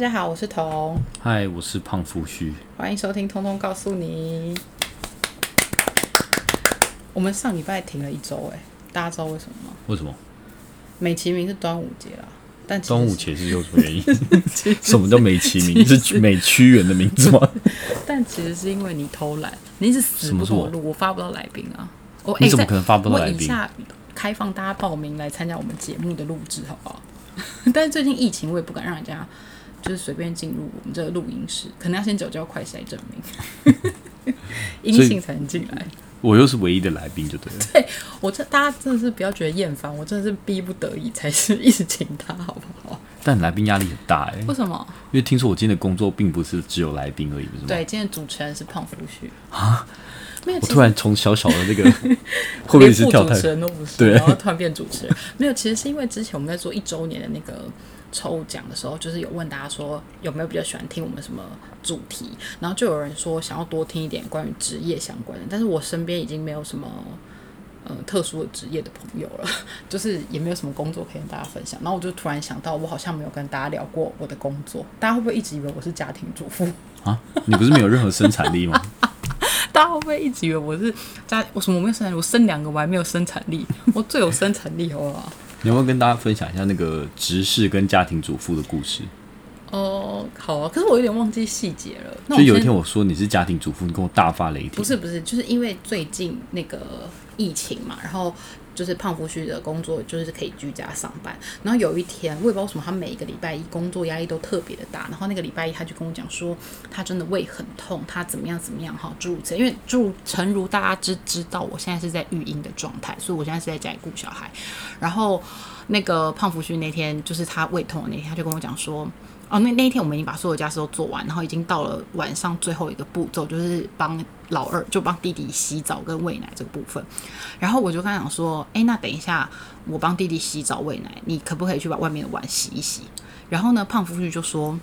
家好，我是彤，嗨，我是胖夫婿。欢迎收听《通通告诉你》。我们上礼拜停了一周，哎，大家知道为什么吗？为什么？美其名是端午节啦，但端午节是有什么原因？什么叫美其名？是 美屈原的名字吗？但其实是因为你偷懒，你一直死什么是我不给我录，我发不到来宾啊。我你哎怎么可能发不到来宾？开放大家报名来参加我们节目的录制，好不好？但是最近疫情，我也不敢让人家就是随便进入我们这个录音室，可能要先缴交快筛证明，阴性才能进来。我又是唯一的来宾，就对了。对我这大家真的是不要觉得厌烦，我真的是逼不得已才是一直请他，好不好？但来宾压力很大哎，为什么？因为听说我今天的工作并不是只有来宾而已，不是吗？对，今天的主持人是胖夫婿啊，没有，我突然从小小的那个，会不会是跳台主持？人都不是，对然后突然变主持人，没有，其实是因为之前我们在做一周年的那个抽奖的时候，就是有问大家说有没有比较喜欢听我们什么主题，然后就有人说想要多听一点关于职业相关的，但是我身边已经没有什么。呃，特殊的职业的朋友了，就是也没有什么工作可以跟大家分享。然后我就突然想到，我好像没有跟大家聊过我的工作，大家会不会一直以为我是家庭主妇？啊，你不是没有任何生产力吗？大家会不会一直以为我是家？我什么没有生产力？我生两个我还没有生产力，我最有生产力，好不好？你有没有跟大家分享一下那个执事跟家庭主妇的故事？哦，好啊，可是我有点忘记细节了。那就有一天我说你是家庭主妇，你跟我大发雷霆。不是不是，就是因为最近那个疫情嘛，然后就是胖夫婿的工作就是可以居家上班。然后有一天，我也不知道为什么，他每一个礼拜一工作压力都特别的大。然后那个礼拜一他就跟我讲说，他真的胃很痛，他怎么样怎么样哈，诸如此。因为诸如诚如大家知知道，我现在是在育婴的状态，所以我现在是在家里顾小孩。然后那个胖夫婿那天就是他胃痛的那天，他就跟我讲说。哦，那那一天我们已经把所有家事都做完，然后已经到了晚上最后一个步骤，就是帮老二就帮弟弟洗澡跟喂奶这个部分。然后我就跟他讲说，哎，那等一下我帮弟弟洗澡喂奶，你可不可以去把外面的碗洗一洗？然后呢，胖夫婿就说，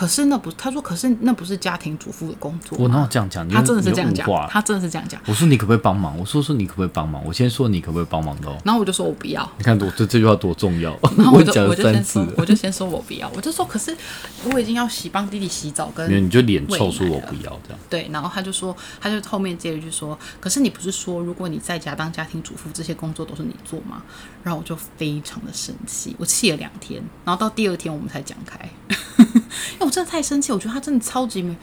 可是那不，他说可是那不是家庭主妇的工作我哪。有这样讲？他真的是这样讲他真的是这样讲。我说你可不可以帮忙？我说说你可不可以帮忙？我先说你可不可以帮忙的哦。然后我就说我不要，你看我这这句话多重要，然后我就我就先说我就先说我不要，我就说可是我已经要洗帮弟弟洗澡跟没有你就脸臭喂奶了说我不要这样。对，然后他就说，他就后面接了一句说，可是你不是说，如果你在家当家庭主妇，这些工作都是你做吗？然后我就非常的生气，我气了两天，然后到第二天我们才讲开，因为我真的太生气，我觉得他真的超级没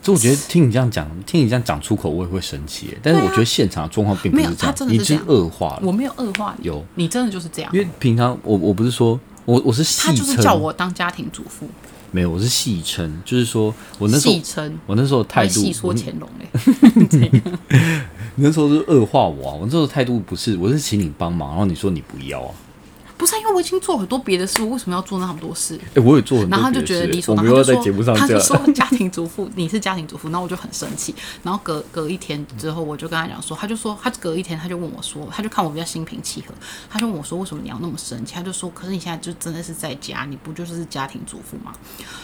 就我觉得听你这样讲，听你这样讲出口，我也会生气。但是我觉得现场的状况并不没有他是这样，你只真的恶化了。我没有恶化你，有，你真的就是这样因，为平常我我不是说我我是他戏称，就是叫我当家庭主妇，没有，我是戏称，就是说我那时候戏称。我那时候态度，戏说乾隆嘞 你那时候是恶化我啊，我那时候态度不是，我是请你帮忙，然后你说你不要啊，不是啊因为我已经做很多别的事，我为什么要做那么多事？哎、我也做很多然后他就觉得理所当然，他就说们又要在节目上这样，他就说家庭主妇，你是家庭主妇，然后我就很生气。然后隔隔一天之后，我就跟他讲说，他就说他隔一天他就问我说，他就看我比较心平气和，他就问我说为什么你要那么生气？他就说，可是你现在就真的是在家，你不就是家庭主妇吗？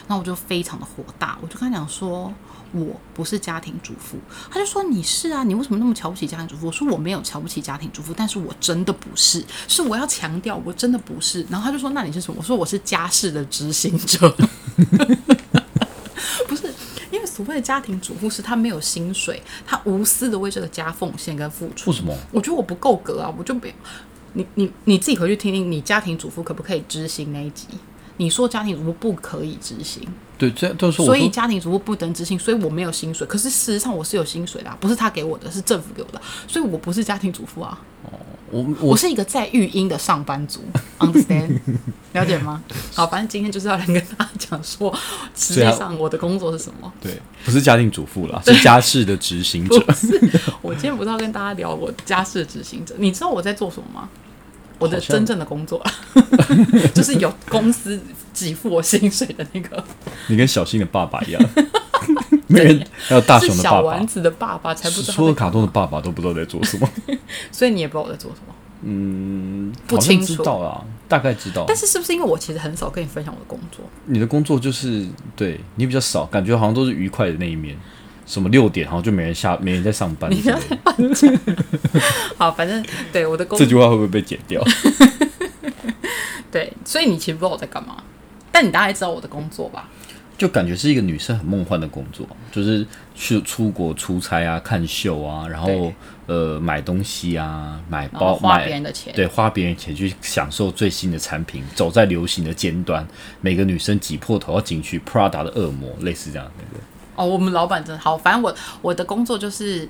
然后我就非常的火大，我就跟他讲说。我不是家庭主妇，他就说你是啊，你为什么那么瞧不起家庭主妇？我说我没有瞧不起家庭主妇，但是我真的不是，是我要强调我真的不是。然后他就说那你是什么？我说我是家事的执行者。不是，因为所谓的家庭主妇是她没有薪水，她无私的为这个家奉献跟付出。为什么？我觉得我不够格啊，我就没有。你你你自己回去听听，你家庭主妇可不可以执行那一集？你说家庭主妇不可以执行，对，这都是我所以家庭主妇不能执行，所以我没有薪水。可是事实上我是有薪水的、啊，不是他给我的，是政府给我的，所以我不是家庭主妇啊，我我我是一个在育婴的上班族，understand 了解吗？好，反正今天就是要来跟大家讲说，实际上我的工作是什么。对，不是家庭主妇了，是家事的执行者不。是，我今天不是要跟大家聊我家事的执行者。你知道我在做什么吗？我的真正的工作，就是有公司给付我薪水的那个，你跟小新的爸爸一样，没人还有大是雄的爸爸小丸，子的爸爸才不知道所有卡通的爸爸都不知道在做什么。所以你也不知道我在做什么。嗯，不清楚知道啦，大概知道。但是是不是因为我其实很少跟你分享我的工作？你的工作就是对你比较少，感觉好像都是愉快的那一面。什么六点然后就没人下，没人在上班。好，反正对我的工这句话会不会被剪掉？对，所以你其实不知道我在干嘛。但你大概知道我的工作吧？就感觉是一个女生很梦幻的工作，就是去出国出差啊、看秀啊，然后呃买东西啊、买包、花买别人的钱，对，花别人钱去享受最新的产品，走在流行的尖端，每个女生挤破头要进去，Prada 的恶魔，类似这样那个。哦，我们老板真好，反正我我的工作就是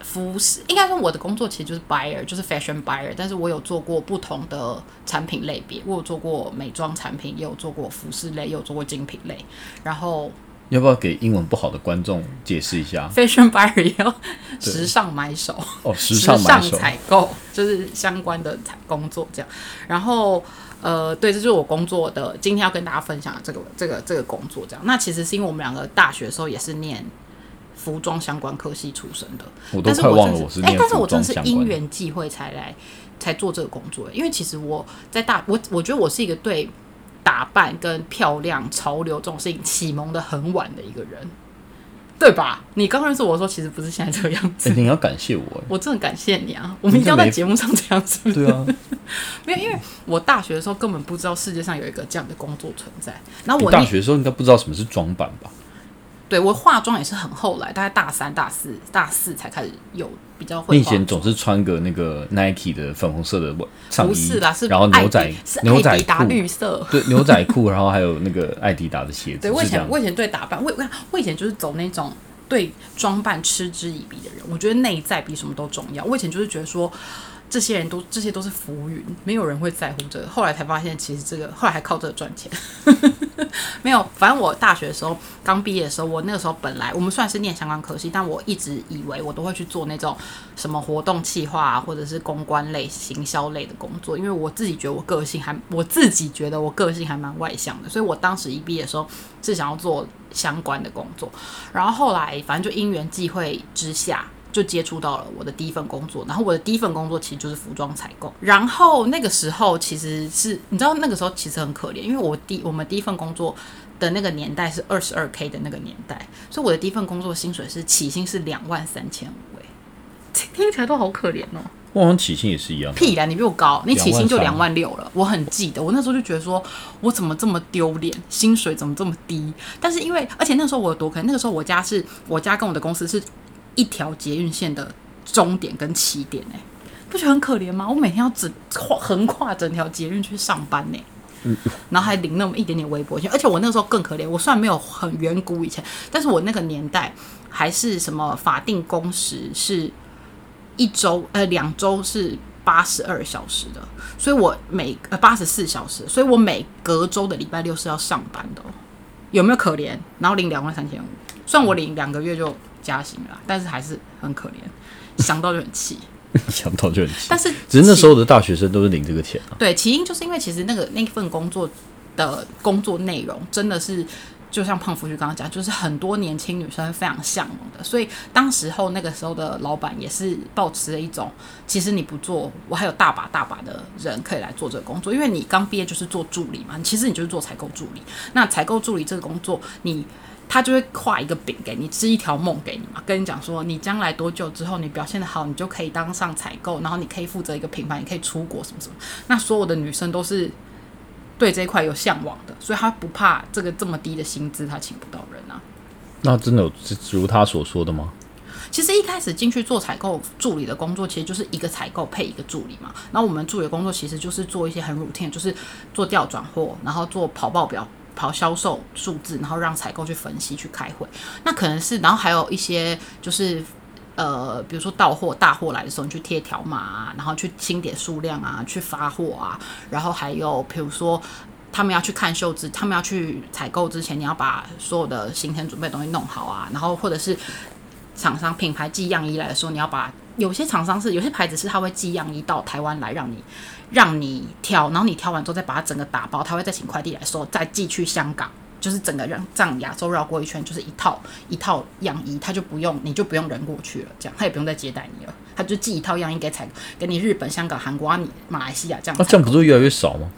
服饰，应该说我的工作其实就是 buyer，就是 fashion buyer，但是我有做过不同的产品类别，我有做过美妆产品，也有做过服饰类，也有做过精品类，然后要不要给英文不好的观众解释一下？fashion buyer 也要时尚买手。哦，时时尚买手，采购，就是相关的采工作这样。然后呃，对，这就是我工作的，今天要跟大家分享的这个这个这个工作这样。那其实是因为我们两个大学的时候也是念服装相关科系出身的，我都但是快忘了我是哎但是我真的是。因缘际会才来才做这个工作，因为其实我在大我我觉得我是一个对打扮跟漂亮潮流这种事情启蒙的很晚的一个人。对吧？你刚认识我的时候，其实不是现在这个样子欸，。你要感谢我哎。我真的感谢你啊！我们一定要在节目上这样子。对啊，没有，因为我大学的时候根本不知道世界上有一个这样的工作存在。然后我大学的时候应该不知道什么是装扮吧？对我化妆也是很后来，大概大三、大四、大四才开始有比较会你以。前总是穿个那个 Nike 的粉红色的上衣，不是啦，是然后牛仔是牛仔达裤，绿色。对，牛仔裤，然后还有那个艾迪达的鞋子，对我以。前我以前对打扮，我我我以前就是走那种对装扮嗤之以鼻的人。我觉得内在比什么都重要。我以前就是觉得说。这些人都这些都是浮云，没有人会在乎这个。后来才发现，其实这个后来还靠这个赚钱。没有，反正我大学的时候刚毕业的时候，我那个时候本来我们算是念相关科系，但我一直以为我都会去做那种什么活动企划啊，或者是公关类、行销类的工作，因为我自己觉得我个性还，我自己觉得我个性还蛮外向的，所以我当时一毕业的时候是想要做相关的工作，然后后来反正就因缘际会之下。就接触到了我的第一份工作，然后我的第一份工作其实就是服装采购。然后那个时候其实是你知道那个时候其实很可怜，因为我第我们第一份工作的那个年代是二十二 k 的那个年代，所以我的第一份工作薪水是起薪是两万三千五，哎，听起来都好可怜哦。我好像起薪也是一样的。屁啦，你比我高，你起薪就两23万六了，我很记得，我那时候就觉得说，我怎么这么丢脸，薪水怎么这么低？但是因为，而且那时候我有多可怜，那个时候我家是我家跟我的公司是一条捷运线的终点跟起点、欸，不觉得很可怜吗？我每天要整跨横跨整条捷运去上班呢、然后还领那么一点点微薄钱，而且我那个时候更可怜。我虽然没有很远古以前，但是我那个年代还是什么法定工时是一周呃两周是八十二小时的，所以我每呃八十四小时，所以我每隔周的礼拜六是要上班的、哦。有没有可怜？然后领两万三千五，算我领两个月就加薪了啦，但是还是很可怜，想到就很气。想不到就很气。但是只是那时候的大学生都是领这个钱啊。对，起因就是因为其实那个那份工作的工作内容真的是。就像胖夫婿刚刚讲，就是很多年轻女生非常向往的，所以当时候那个时候的老板也是抱持了一种，其实你不做，我还有大把大把的人可以来做这个工作，因为你刚毕业就是做助理嘛，其实你就是做采购助理。那采购助理这个工作，你他就会画一个饼给你，织一条梦给你嘛，跟你讲说，你将来多久之后你表现的好，你就可以当上采购，然后你可以负责一个品牌，你可以出国什么什么。那所有的女生都是对这一块有向往的，所以她不怕这个这么低的薪资，她请不到人啊。那真的有如他所说的吗？其实一开始进去做采购助理的工作，其实就是一个采购配一个助理嘛。然后我们助理的工作其实就是做一些很 routine，就是做调转货，然后做跑报表、跑销售数字，然后让采购去分析、去开会。那可能是，然后还有一些就是。呃，比如说到货大货来的时候，你去贴条码啊，然后去清点数量啊，去发货啊，然后还有比如说他们要去看秀之，他们要去采购之前，你要把所有的行前准备东西弄好啊，然后或者是厂商品牌寄样衣来的时候，你要把有些厂商是有些牌子是他会寄样衣到台湾来让你让你挑，然后你挑完之后再把它整个打包，他会再请快递来收，再寄去香港。就是整个让这样亚洲绕过一圈，就是一套一套样衣，他就不用你就不用人过去了，这样他也不用再接待你了，他就寄一套样衣给采给你日本、香港、韩国啊，你马来西亚这样那、这样不是越来越少吗？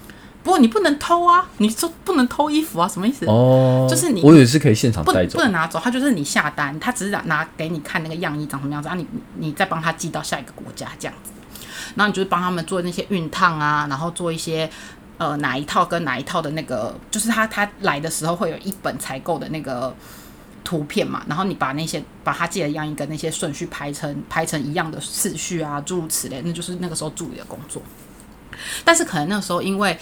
不过你不能偷啊，你说不能偷衣服啊，什么意思？哦，就是你我以为是可以现场不带走不。能拿走，他就是你下单，他只是拿拿给你看那个样衣长什么样子，然后你你再帮他寄到下一个国家这样子，然后你就是帮他们做那些熨烫啊，然后做一些呃哪一套跟哪一套的那个，就是他他来的时候会有一本采购的那个图片嘛，然后你把那些把他寄的样衣跟那些顺序排成排成一样的次序啊，诸如此类，那就是那个时候助理的工作。但是可能那个时候因为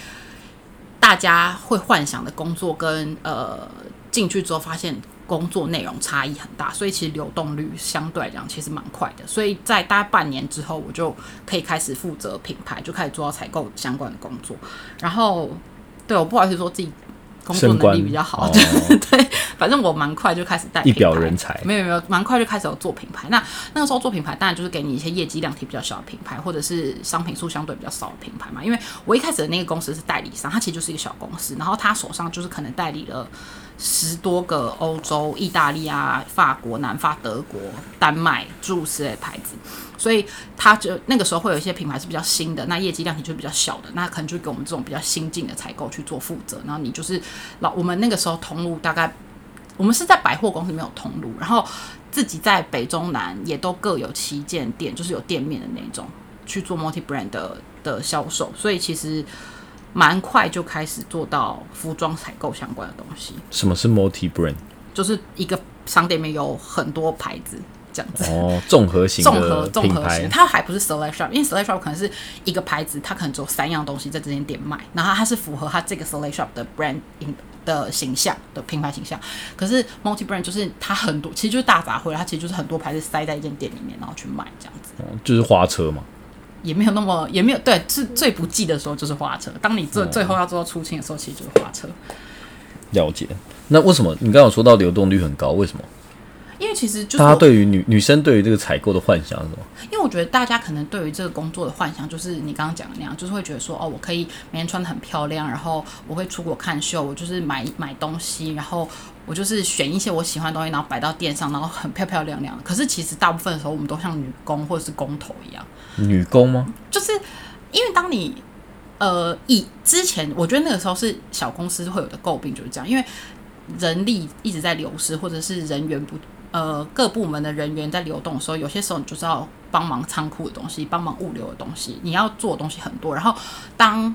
大家会幻想的工作跟呃进去之后发现工作内容差异很大，所以其实流动率相对来讲其实蛮快的。所以在大概半年之后，我就可以开始负责品牌，就开始做到采购相关的工作。然后，对我不好意思说自己工作能力比较好，哦 对，反正我蛮快就开始带一表人才没有没有，蛮快就开始有做品牌。那那个时候做品牌，当然就是给你一些业绩量体比较小的品牌，或者是商品数相对比较少的品牌嘛。因为我一开始的那个公司是代理商，它其实就是一个小公司，然后他手上就是可能代理了十多个欧洲、意大利啊、法国、南法、德国、丹麦诸如此类的牌子，所以他就那个时候会有一些品牌是比较新的，那业绩量体就比较小的，那可能就给我们这种比较新进的采购去做负责。然后你就是老我们那个时候通路大概我们是在百货公司没有通路，然后自己在北中南也都各有旗舰店，就是有店面的那种去做 multi brand 的的销售，所以其实蛮快就开始做到服装采购相关的东西，什么是 multi brand？就是一个商店里面有很多牌子这样子。哦，综合型综合综合型，它还不是 select shop，因为 select shop 可能是一个牌子，它可能只有三样东西在这间店卖，然后它是符合它这个 select shop 的 brand 的形象的品牌形象。可是 multi brand 就是它很多，其实就是大杂烩，它其实就是很多牌子塞在一间店里面，然后去卖这样子，哦就是花车嘛。也没有那么也没有对，是最不济的时候就是花车，当你最最后要做到出清的时候，其实就是花车。了解。那为什么你刚刚有说到流动率很高？为什么？因为其实就是大家对于女女生对于这个采购的幻想是什么？因为我觉得大家可能对于这个工作的幻想，就是你刚刚讲的那样，就是会觉得说，哦，我可以每天穿的很漂亮，然后我会出国看秀，我就是买买东西，然后我就是选一些我喜欢的东西，然后摆到店上，然后很漂漂亮亮。可是其实大部分的时候，我们都像女工或者是工头一样，女工吗？就是因为当你呃以之前，我觉得那个时候是小公司会有的诟病就是这样，因为人力一直在流失，或者是人员不呃各部门的人员在流动的时候，有些时候你就是要帮忙仓库的东西，帮忙物流的东西，你要做的东西很多，然后当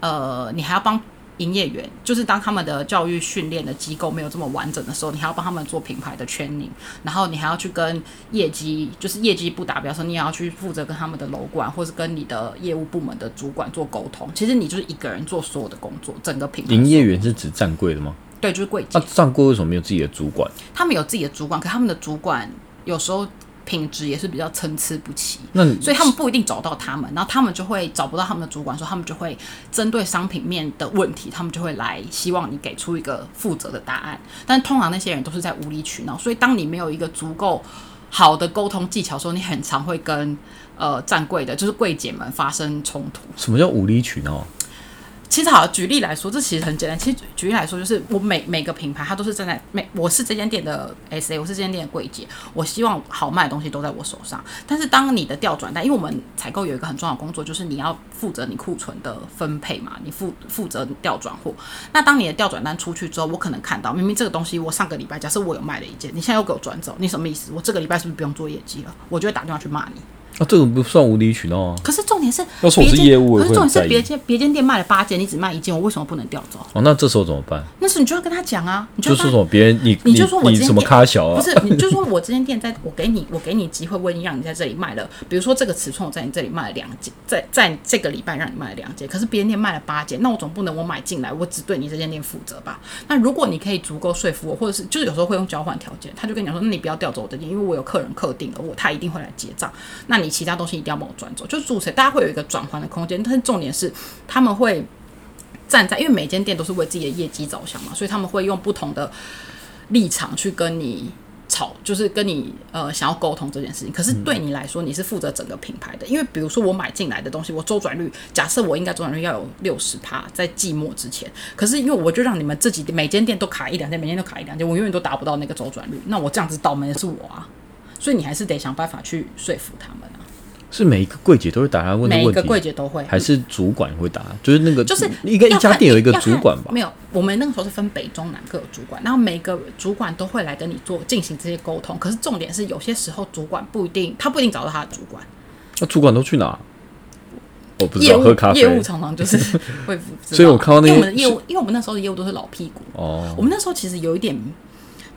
呃你还要帮。营业员就是当他们的教育训练的机构没有这么完整的时候，你还要帮他们做品牌的 training，然后你还要去跟业绩，就是业绩不达标的时候，你也要去负责跟他们的楼管或是跟你的业务部门的主管做沟通。其实你就是一个人做所有的工作，整个品牌营业员是指站柜的吗？对，就是柜姐那、，站柜为什么没有自己的主管？他们有自己的主管，可他们的主管有时候品质也是比较参差不齐。那所以他们不一定找到他们，然后他们就会找不到他们的主管说，他们就会针对商品面的问题，他们就会来希望你给出一个负责的答案。但通常那些人都是在无理取闹，所以当你没有一个足够好的沟通技巧的时候，你很常会跟呃站柜的，就是柜姐们发生冲突。什么叫无理取闹？其实好，举例来说，这其实很简单。其实举例来说，就是我每每个品牌，它都是站在每我是这间店的 SA，我是这间店的柜姐，我希望好卖的东西都在我手上。但是当你的调转单，因为我们采购有一个很重要的工作，就是你要负责你库存的分配嘛，你负负责调转货。那当你的调转单出去之后，我可能看到明明这个东西我上个礼拜假设我有卖了一件，你现在又给我转走，你什么意思？我这个礼拜是不是不用做业绩了？我就会打电话去骂你。啊，这个不算无理取闹啊。可是重点是，要是我是业务我可是重点是别间别间店卖了八件，你只卖一件，我为什么不能调走？哦，那这时候怎么办？那时候你就要跟他讲啊，你就说什么别人你你就说我你什么今天店咖小啊？不是，你就说我这间店在我给你 我给你机会，我已经让你在这里卖了，比如说这个尺寸我在你这里卖了两件，在在这个礼拜让你卖了两件，可是别人店卖了八件，那我总不能我买进来我只对你这间店负责吧？那如果你可以足够说服我，或者是就是有时候会用交换条件，他就跟你讲说，那你不要调走我的店，因为我有客人客定了，我他一定会来结账，那你其他东西一定要帮我转走，就是主持人大家会有一个转换的空间，但是重点是他们会。站在，因为每间店都是为自己的业绩着想嘛，所以他们会用不同的立场去跟你吵，就是跟你呃想要沟通这件事情。可是对你来说，你是负责整个品牌的，因为比如说我买进来的东西，我周转率假设我应该周转率要有六十趴，在季末之前。可是因为我就让你们自己每间店都卡一两件，每间都卡一两件，我永远都达不到那个周转率。那我这样子倒霉的是我啊，所以你还是得想办法去说服他们啊。是每一个柜姐都会打他问的每一个，柜姐都会，还是主管会打？就是那个就是一个一家店有一个主管吧？没有，我们那个时候是分北中南各有主管，然后每个主管都会来跟你做进行这些沟通。可是重点是，有些时候主管不一定，他不一定找到他的主管。那主管都去哪？我不知道喝咖啡业务常常就是会 所以我看到那些因为我们的业务，因为我们那时候的业务都是老屁股，哦我们那时候其实有一点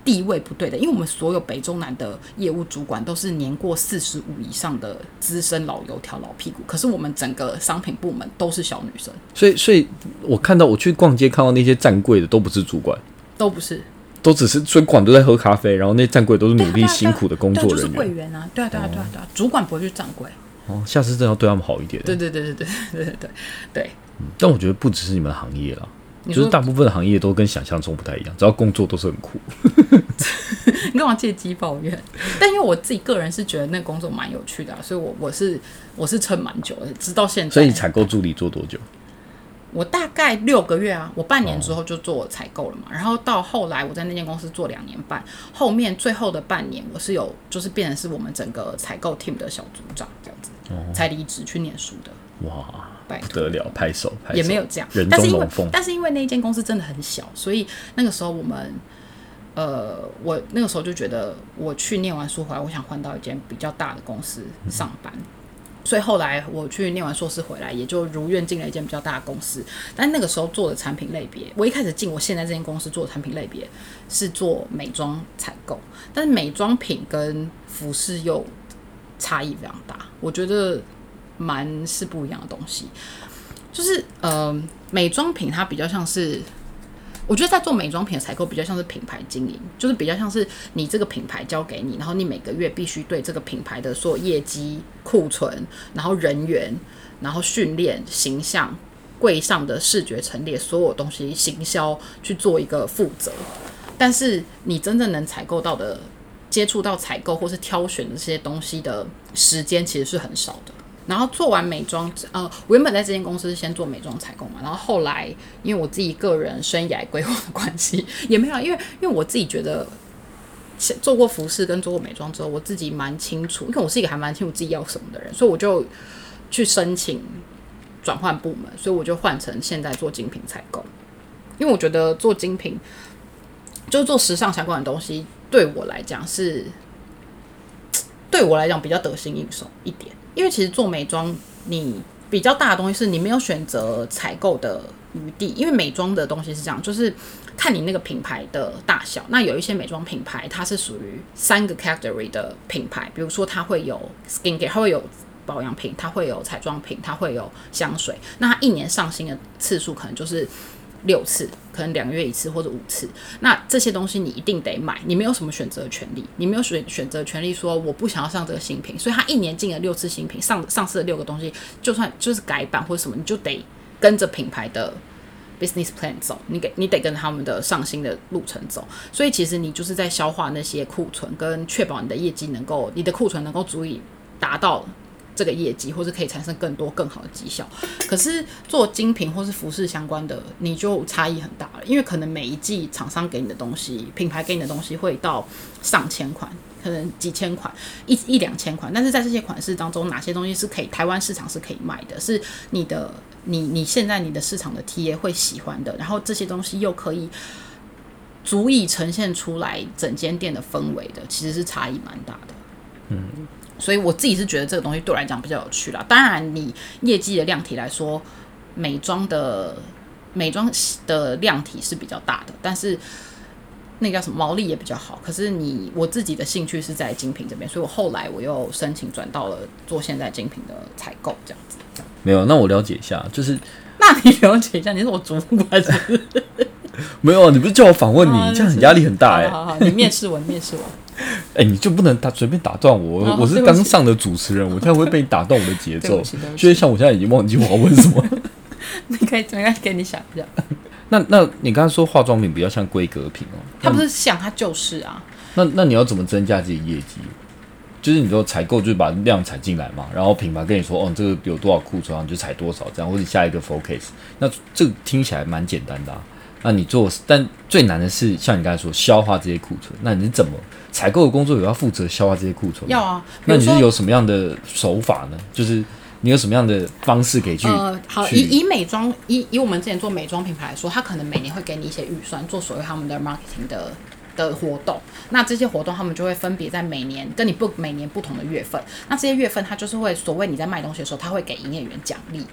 地位不对的，因为我们所有北中南的业务主管都是年过四十五以上的资深老油条、老屁股，可是我们整个商品部门都是小女生，所以所以我看到我去逛街看到那些站柜的都不是主管，都不是。都只是主管都在喝咖啡，然后那站柜都是努力辛苦的工作人员。柜员啊，对啊对啊对啊对啊，主管不会去站柜，哦，下次真的要对他们好一点。对对对对对对对。对对，但我觉得不只是你们行业啦，你说就是大部分的行业都跟想象中不太一样，只要工作都是很酷。你干嘛借机抱怨？但因为我自己个人是觉得那个工作蛮有趣的、啊，所以我我是我是撑蛮久的，直到现在。所以你采购助理做多久？我大概六个月啊，我半年之后就做采购了嘛，然后到后来我在那间公司做两年半，后面最后的半年我是有就是变成是我们整个采购 team 的小组长这样子，才离职去念书的，哇，不得了，拍手拍手。也没有这样人，但是因为。但是因为那间公司真的很小，所以那个时候我们，呃，我那个时候就觉得我去念完书回来，我想换到一间比较大的公司上班。所以后来我去念完硕士回来，也就如愿进了一间比较大的公司。但那个时候做的产品类别，我一开始进我现在这间公司做的产品类别是做美妆采购，但是美妆品跟服饰又差异非常大，我觉得蛮是不一样的东西。就是呃，美妆品它比较像是，我觉得在做美妆品的采购比较像是品牌经营，就是比较像是你这个品牌交给你，然后你每个月必须对这个品牌的所有业绩、库存，然后人员，然后训练、形象、柜上的视觉陈列，所有东西行销去做一个负责。但是你真正能采购到的、接触到采购或是挑选的这些东西的时间，其实是很少的。然后做完美妆，呃，我原本在这间公司是先做美妆采购嘛，然后后来因为我自己个人生涯规划的关系，也没有，因为因为我自己觉得做过服饰跟做过美妆之后，我自己蛮清楚，因为我是一个还蛮清楚自己要什么的人，所以我就去申请转换部门，所以我就换成现在做精品采购，因为我觉得做精品就是做时尚相关的东西，对我来讲是对我来讲比较得心应手一点。因为其实做美妆，你比较大的东西是你没有选择采购的余地，因为美妆的东西是这样，就是看你那个品牌的大小。那有一些美妆品牌，它是属于三个 category 的品牌，比如说它会有 skin care，它会有保养品，它会有彩妆品，它会有香水。那它一年上新的次数可能就是六次，可能两个月一次或者五次。那这些东西你一定得买，你没有什么选择权利，你没有选选择权利说我不想要上这个新品，所以他一年进了六次新品，上上市的六个东西，就算就是改版或者什么，你就得跟着品牌的 business plan 走，你给你得跟他们的上新的路程走。所以其实你就是在消化那些库存，跟确保你的业绩能够，你的库存能够足以达到。这个业绩，或是可以产生更多更好的绩效。可是做精品或是服饰相关的，你就差异很大了，因为可能每一季厂商给你的东西，品牌给你的东西会到上千款，可能几千款，一一两千款。但是在这些款式当中，哪些东西是可以台湾市场是可以卖的，是你的你你现在你的市场的 TA 会喜欢的，然后这些东西又可以。足以呈现出来整间店的氛围的，其实是差异蛮大的。嗯，所以我自己是觉得这个东西对我来讲比较有趣啦。当然，你业绩的量体来说，美妆的美妆的量体是比较大的，但是那个叫什么毛利也比较好。可是你我自己的兴趣是在精品这边，所以我后来我又申请转到了做现在精品的采购这样子。没有，那我了解一下，就是那你了解一下，你是我主管是是？没有，你不是叫我访问你，啊这样很压力很大哎、好好好，你面试我，你面试我。哎、你就不能打随便打断我，哦我是刚上的主持人，我这样会被你打断我的节 奏所以像我现在已经忘记我要问什么。你可以，怎么样给你想一下。那那你刚才说化妆品比较像规格品哦，它不是像，它就是啊。那那你要怎么增加自己业绩？就是你说采购就是把量采进来嘛，然后品牌跟你说哦，这个有多少库存，你就采多少这样，或者下一个 focus。那这个听起来蛮简单的啊。那你做，但最难的是像你刚才说消化这些库存。那你是怎么采购的工作有要负责消化这些库存？要啊，那你是有什么样的手法呢？就是你有什么样的方式可以去？呃，好，以以美妆以以我们之前做美妆品牌来说，它可能每年会给你一些预算，做所谓他们的 marketing 的的活动。那这些活动他们就会分别在每年跟你不每年不同的月份。那这些月份它就是会所谓你在卖东西的时候，他会给营业员奖励。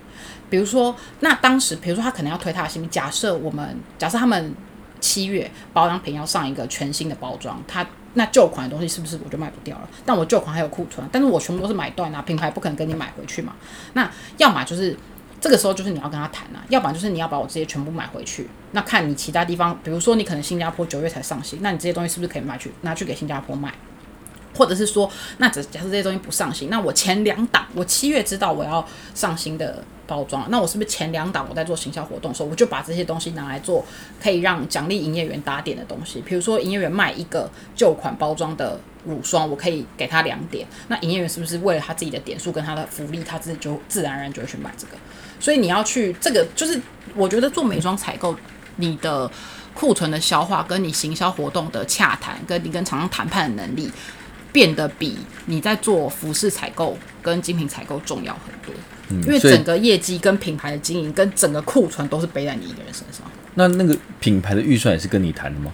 比如说，那当时比如说他可能要推他的新品，假设我们假设他们七月保养品要上一个全新的包装，他那旧款的东西是不是我就卖不掉了？但我旧款还有库存，但是我全部都是买断啊，品牌不可能跟你买回去嘛。那要么就是这个时候就是你要跟他谈啊，要不然就是你要把我这些全部买回去。那看你其他地方，比如说你可能新加坡九月才上新，那你这些东西是不是可以卖去拿去给新加坡卖？或者是说，那假假设这些东西不上新，那我前两档我七月知道我要上新的包装，那我是不是前两档我在做行销活动的时候，我就把这些东西拿来做可以让奖励营业员打点的东西？比如说营业员卖一个旧款包装的乳霜，我可以给他两点，那营业员是不是为了他自己的点数跟他的福利，他自己就自然而然就会去买这个？所以你要去这个，就是我觉得做美妆采购，你的库存的消化，跟你行销活动的洽谈，跟你跟厂商谈判的能力。变得比你在做服饰采购跟精品采购重要很多，因为整个业绩跟品牌的经营跟整个库存都是背在你一个人身上。那那个品牌的预算也是跟你谈的吗？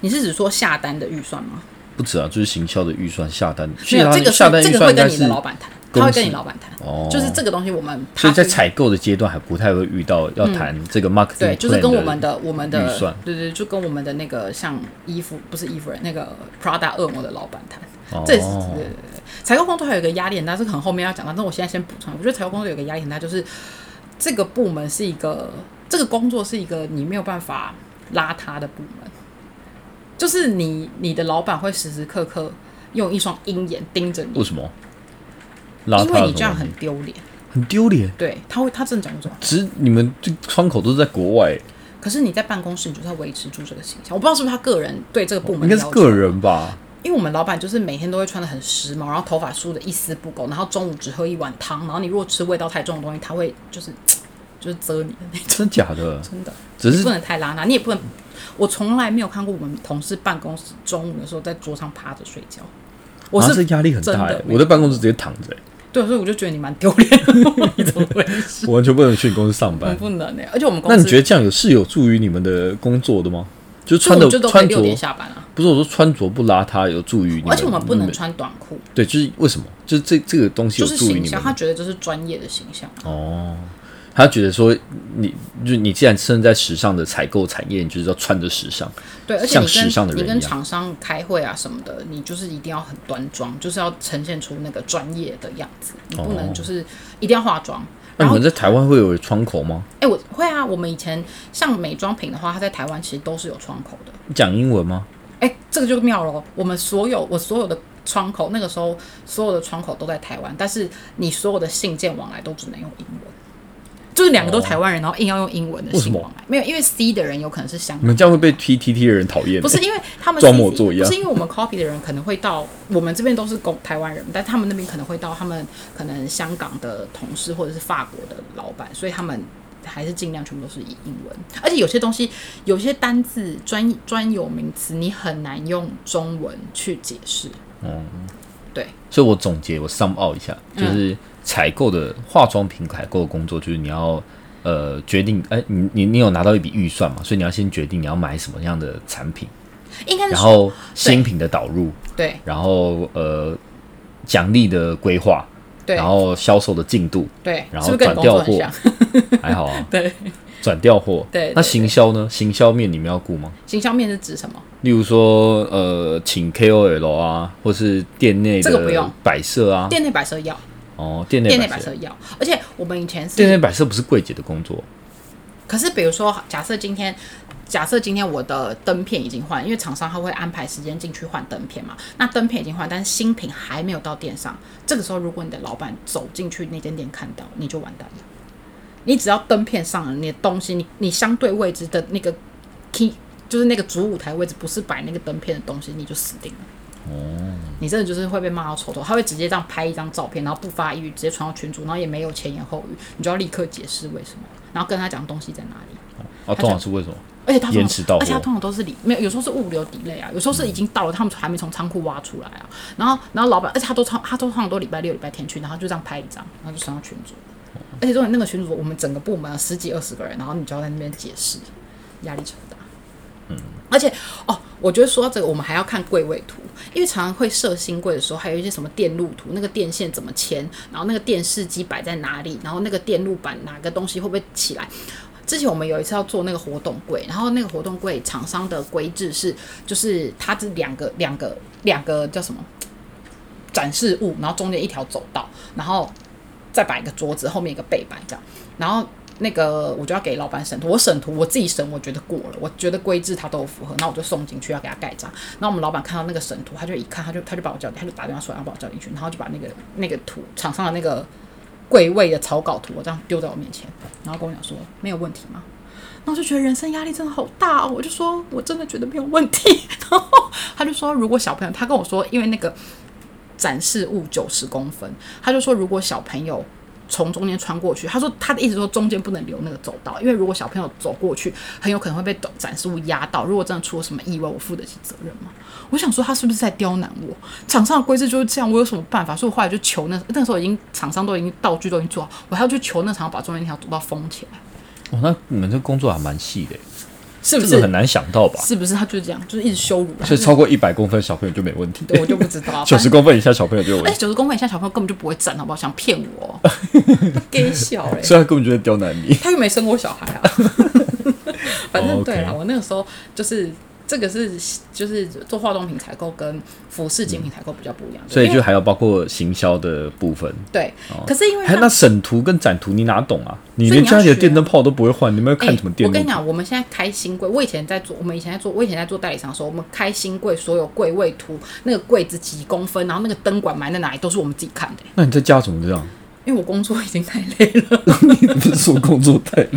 你是指说下单的预算吗？不止啊，就是行销的预算下单。没有这个下单这个会跟你的老板谈，他会跟你老板谈。哦，就是这个东西我们所以在采购的阶段还不太会遇到要谈这个 marketing。对，就是跟我们的我们的预算，对对，就跟我们的那个像衣服不是衣服人那个 Prada 恶魔的老板谈。这是对对对，采购工作还有一个压力很大，这可能后面要讲到。但我现在先补充，我觉得采购工作有个压力很大，就是这个部门是一个，这个工作是一个你没有办法拉他的部门，就是你你的老板会时时刻刻用一双鹰眼盯着你。为什么？因为你这样很丢脸，很丢脸。对，他会他真的讲这种。其实你们这窗口都是在国外，可是你在办公室，你就是要维持住这个形象。我不知道是不是他个人对这个部门应该是个人吧。因为我们老板就是每天都会穿的很时髦，然后头发梳的一丝不苟，然后中午只喝一碗汤，然后你如果吃味道太重的东西，他会就是 就是蛰你的那种。真假的？真的，只是不能太邋遢，你也不能。我从来没有看过我们同事办公室中午的时候在桌上趴着睡觉。我是压力很大，我在办公室直接躺着。对，所以我就觉得你蛮丢脸。你怎么回事？我完全不能去你公司上班，不能哎。而且我们公司，那你觉得这样有是有助于你们的工作的吗？就穿的穿着下班啊？不是我说穿着不邋遢有助于，而且我们不能穿短裤。对，就是为什么？就是这这个东西有助于你们。他觉得这是专业的形象哦。他觉得说，你就你既然身在时尚的采购产业，你就是要穿着时尚。对，而且时尚的你跟厂商开会啊什么的，你就是一定要很端庄，就是要呈现出那个专业的样子，你不能就是一定要化妆。那你们在台湾会有窗口吗？哎，我会啊。我们以前像美妆品的话，它在台湾其实都是有窗口的。讲英文吗？哎，这个就妙了。我们所有我所有的窗口，那个时候所有的窗口都在台湾，但是你所有的信件往来都只能用英文。就是两个都台湾人，然后硬要用英文的信往来，没有，因为 C 的人有可能是香港。你们这样会被 T T T 的人讨厌？不是，因为他们装模作样，不是因为我们 copy 的人可能会到我们这边都是公台湾人，但他们那边可能会到他们可能香港的同事或者是法国的老板，所以他们还是尽量全部都是以英文。而且有些东西，有些单字专专有名词，你很难用中文去解释。嗯，对。所以我总结，我 sum out 一下，就是采购的化妆品采购的工作，就是你要。呃，决定哎，你你你有拿到一笔预算嘛？所以你要先决定你要买什么样的产品，应该然后新品的导入，对，然后呃奖励的规划，对，然后销售的进度，对，然后转调货，还好啊，对，转调货，对，那行销呢？行销面你们要顾吗？行销面是指什么？例如说呃，请 KOL 啊，或是店内的摆设啊，店内摆设要。哦，店内摆设要，而且我们以前是店内摆设不是柜姐的工作。可是比如说，假设今天，假设今天我的灯片已经换，因为厂商他会安排时间进去换灯片嘛。那灯片已经换，但是新品还没有到店上。这个时候，如果你的老板走进去那间店看到，你就完蛋了。你只要灯片上了，你的东西，你你相对位置的那个 key，就是那个主舞台位置不是摆那个灯片的东西，你就死定了。哦，你真的就是会被骂到丑头，他会直接这样拍一张照片，然后不发一语，直接传到群主，然后也没有前言后语，你就要立刻解释为什么，然后跟他讲东西在哪里。啊，通常是为什么？而且他延迟到，而且他通常都是里没有，有时候是物流 delay 啊，有时候是已经到了，他们还没从仓库挖出来啊。然后，然后老板，而且他都他都通常都礼拜六、礼拜天去，然后就这样拍一张，然后就传到群主。而且重点那个群主，我们整个部门十几二十个人，然后你就要在那边解释，压力超大。嗯，而且哦，我觉得说到这个，我们还要看柜位图，因为常常会设新柜的时候，还有一些什么电路图，那个电线怎么牵，然后那个电视机摆在哪里，然后那个电路板哪个东西会不会起来。之前我们有一次要做那个活动柜，然后那个活动柜厂商的规制是，就是它这两个两个两个叫什么展示物，然后中间一条走道，然后再摆一个桌子，后面一个背板这样，然后那个我就要给老板审图，我审图我自己审，我觉得过了，我觉得规制他都符合，那我就送进去要给他盖章。然后我们老板看到那个审图，他就一看，他就他就把我叫，他就打电话说要把我叫进去，然后就把那个那个图厂上的那个柜位的草稿图，我这样丢在我面前，然后跟我讲说没有问题吗？然后就觉得人生压力真的好大哦，我就说我真的觉得没有问题。然后他就说，如果小朋友，他跟我说，因为那个展示物九十公分，他就说如果小朋友从中间穿过去，他说他的意思说中间不能留那个走道，因为如果小朋友走过去，很有可能会被展示物压到。如果真的出了什么意外，我负得起责任吗？我想说他是不是在刁难我？厂商的规则就是这样，我有什么办法？所以我后来就求那那时候已经厂商都已经道具都已经做好，我还要去求那厂商把中间那条走道封起来。哦，那你们这工作还蛮细的，是不是很难想到吧？是不是他就是这样，就是一直羞辱？所以超过一百公分小朋友就没问题，对 我就不知道。九十公分以下小朋友就有问哎，题，九十公分以下小朋友根本就不会站，好不好？想骗我，给笑哎。所以他根本就在刁难你。他又没生过小孩啊。反正哦对了，OK 我那个时候就是这个是就是做化妆品采购跟服饰精品采购比较不一样所以就还有包括行销的部分，对。可是因为那审图跟展图你哪懂啊？你连家里的电灯泡都不会换，你们要看哎什么电？我跟你讲，我们现在开新柜，我以前在做，我们以前在做，我以前在做代理商的时候，我们开新柜，所有柜位图，那个柜子几公分，然后那个灯管埋在哪里，都是我们自己看的。那你在家怎么这样？因为我工作已经太累了，你不是说工作太累？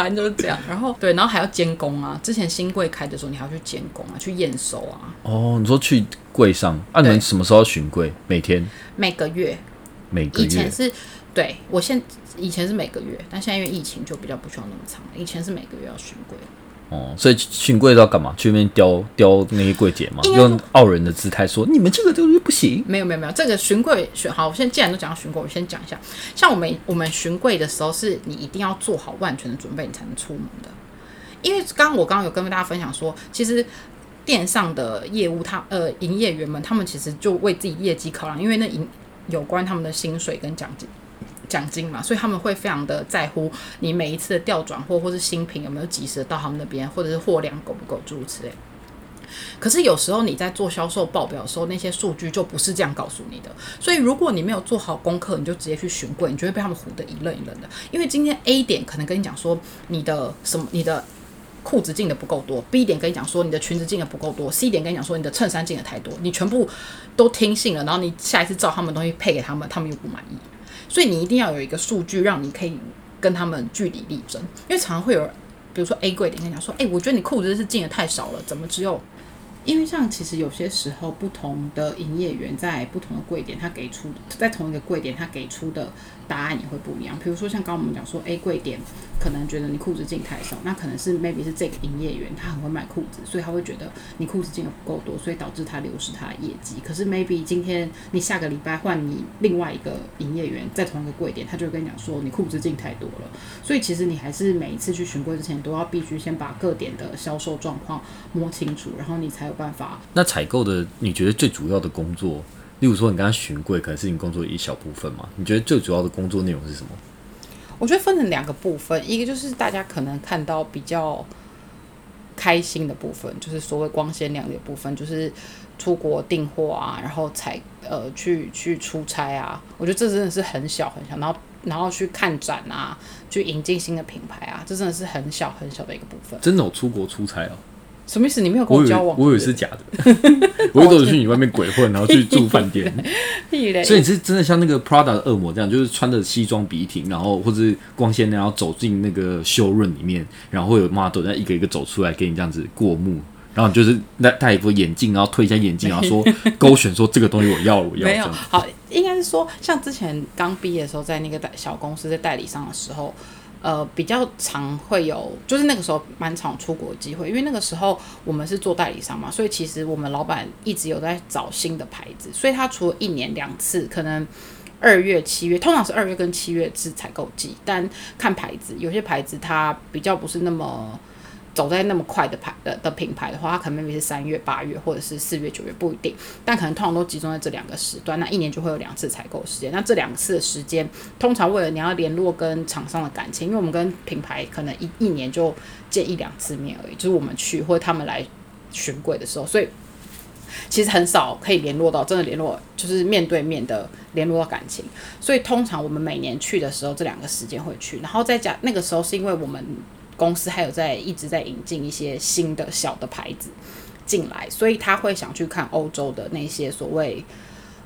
反正就是这样。然后对，然后还要监工啊。之前新柜开的时候，你还要去监工啊，去验收啊。哦，你说去柜上，啊，你们什么时候巡柜？每天、每个月，每个月？以前是对我现以前是每个月，但现在因为疫情就比较不需要那么长了。以前是每个月要巡柜。哦，所以巡柜都要干嘛？去那边雕雕那些柜姐嘛，用傲人的姿态说：“你们这个东西不行。没有没有没有，这个巡柜巡好，我现在既然都讲到巡柜，我先讲一下。像我们我们巡柜的时候，是你一定要做好万全的准备，你才能出门的。因为刚刚我刚刚有跟大家分享说，其实店上的业务他呃营业员们，他们其实就为自己业绩考量，因为那营有关他们的薪水跟奖金。奖金嘛，所以他们会非常的在乎你每一次的调转货或是新品有没有及时到他们那边，或者是货量够不够，诸如此类。可是有时候你在做销售报表的时候，那些数据就不是这样告诉你的。所以如果你没有做好功课，你就直接去询柜，你就会被他们唬得一愣一愣的。因为今天 A 点可能跟你讲说你的什么，你的裤子进的不够多；B 点跟你讲说你的裙子进的不够多；C 点跟你讲说你的衬衫进的太多。你全部都听信了，然后你下一次照他们东西配给他们，他们又不满意。所以你一定要有一个数据，让你可以跟他们据理力争。因为常常会有，比如说 A 柜的跟你讲说，哎、我觉得你裤子是进的太少了，怎么只有？因为像其实有些时候，不同的营业员在不同的柜点，他给出在同一个柜点，他给出的答案也会不一样。比如说像刚刚我们讲说 A 柜点可能觉得你裤子进太少，那可能是 maybe 是这个营业员他很会卖裤子，所以他会觉得你裤子进的不够多，所以导致他流失他的业绩。可是 maybe 今天你下个礼拜换你另外一个营业员在同一个柜点，他就会跟你讲说你裤子进太多了。所以其实你还是每一次去巡柜之前，都要必须先把各点的销售状况摸清楚，然后你才有办法。那采购的，你觉得最主要的工作，例如说你刚刚巡柜，可能是你工作一小部分嘛？你觉得最主要的工作内容是什么？我觉得分成两个部分，一个就是大家可能看到比较开心的部分，就是所谓光鲜亮丽的部分，就是出国订货啊，然后采呃去去出差啊。我觉得这真的是很小很小，然后然后去看展啊，去引进新的品牌啊，这真的是很小很小的一个部分。真的有出国出差哦？什么意思？你没有跟我交往？我以为是假的，我以为 都是去你外面鬼混，然后去住饭店。所以你是真的像那个 Prada 的恶魔这样，就是穿着西装笔挺，然后或者是光鲜亮，然后走进那个修润里面，然后会有 model 在一个一个走出来给你这样子过目，然后你就是戴戴一副眼镜，然后推一下眼镜，然后说 勾选说这个东西我要我要这没有。好，应该是说，像之前刚毕业的时候，在那个代小公司在代理商的时候，呃，比较常会有，就是那个时候蛮常出国机会，因为那个时候我们是做代理商嘛，所以其实我们老板一直有在找新的牌子，所以他除了一年两次，可能二月、七月，通常是二月跟七月是采购季，但看牌子，有些牌子它比较不是那么。走在那么快的牌的的品牌的话，它可能未必是三月、八月或者是四月、九月不一定，但可能通常都集中在这两个时段。那一年就会有两次采购时间。那这两次的时间，通常为了你要联络跟厂商的感情，因为我们跟品牌可能一一年就见一两次面而已，就是我们去或者他们来巡柜的时候，所以其实很少可以联络到真的联络，就是面对面的联络到感情。所以通常我们每年去的时候，这两个时间会去，然后再加那个时候是因为我们。公司还有在一直在引进一些新的小的牌子进来，所以他会想去看欧洲的那些所谓